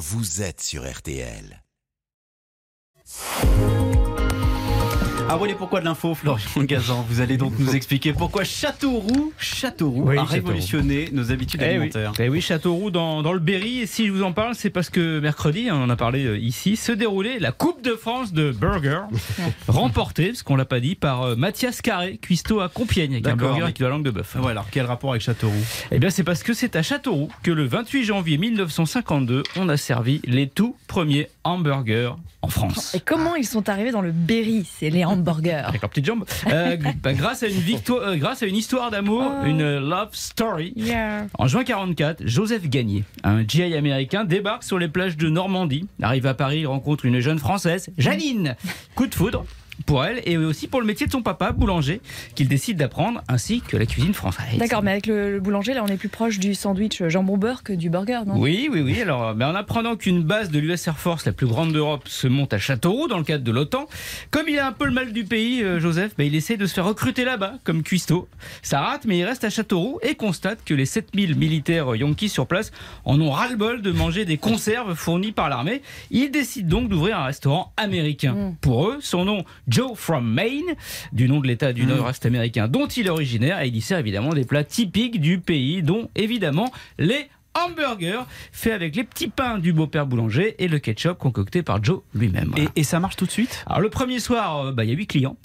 vous êtes sur RTL. Ah voilà pourquoi de l'info, Florian Gazan. Vous allez donc nous expliquer pourquoi Châteauroux, Châteauroux Oui, a Châteauroux. révolutionné nos habitudes Eh oui. alimentaires. Eh oui, Châteauroux dans, dans le Berry. Et si je vous en parle, c'est parce que mercredi, on en a parlé euh, ici, se déroulait la Coupe de France de burger, remportée, ce qu'on l'a pas dit, par euh, Mathias Carré, cuistot à Compiègne, avec un D'accord, burger mais- avec de la langue de bœuf. Ouais, alors quel rapport avec Châteauroux? Eh bien, c'est parce que c'est à Châteauroux que le 28 janvier 1952, on a servi les tout premiers hamburgers en France. Et comment ils sont arrivés dans le Berry, c'est les hamburgers Avec leurs petites jambes. Euh, bah, grâce à une victoire, euh, grâce à une histoire d'amour, Oh. une love story. Yeah. En juin 44, Joseph Gagné, un GI américain, débarque sur les plages de Normandie. Arrive à Paris, il rencontre une jeune française, Janine. Coup de foudre pour elle et aussi pour le métier de son papa, boulanger, qu'il décide d'apprendre, ainsi que la cuisine française. D'accord, mais avec le, le boulanger, là, on est plus proche du sandwich jambon beurre que du burger, non? Oui, oui, oui. Alors, ben, en apprenant qu'une base de l'US Air Force, la plus grande d'Europe, se monte à Châteauroux dans le cadre de l'OTAN, comme il a un peu le mal du pays, euh, Joseph, ben, il essaie de se faire recruter là-bas comme cuistot. Ça rate, mais il reste à Châteauroux et constate que les 7000 militaires yankees sur place en ont ras-le-bol de manger des conserves fournies par l'armée. Il décide donc d'ouvrir un restaurant américain. Mm. Pour eux, son nom, Joe from Maine, du nom de l'État du Mm. Nord-Est américain dont il est originaire, et il y sert évidemment des plats typiques du pays, dont évidemment les hamburgers faits avec les petits pains du beau-père boulanger et le ketchup concocté par Joe lui-même. Voilà. et, et ça marche tout de suite? Alors le premier soir, euh, bah, il y a 8 clients.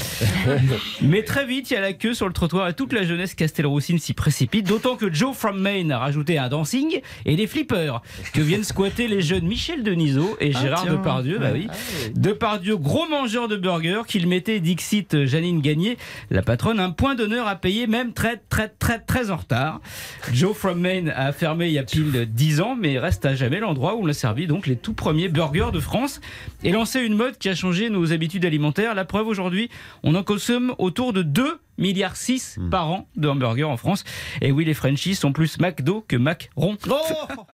Mais très vite, il y a la queue sur le trottoir et toute la jeunesse castelroussine s'y précipite. D'autant que Joe from Maine a rajouté un dancing et des flippers que viennent squatter les jeunes Michel Denisot et Gérard tiens. Depardieu. Bah oui. Depardieu, gros mangeur de burgers, qu'il mettait, Dixit Janine Gagné, la patronne, un point d'honneur à payer, même très, très, très, très en retard. Joe from Maine a fermé il y a pile 10 ans, mais reste à jamais l'endroit où on a servi donc les tout premiers burgers de France et lancé une mode qui a changé nos habitudes alimentaires. La preuve aujourd'hui, on en consomme autour de 2 milliards 6 par an de hamburgers en France. Et oui, les Frenchies sont plus McDo que Macron. Oh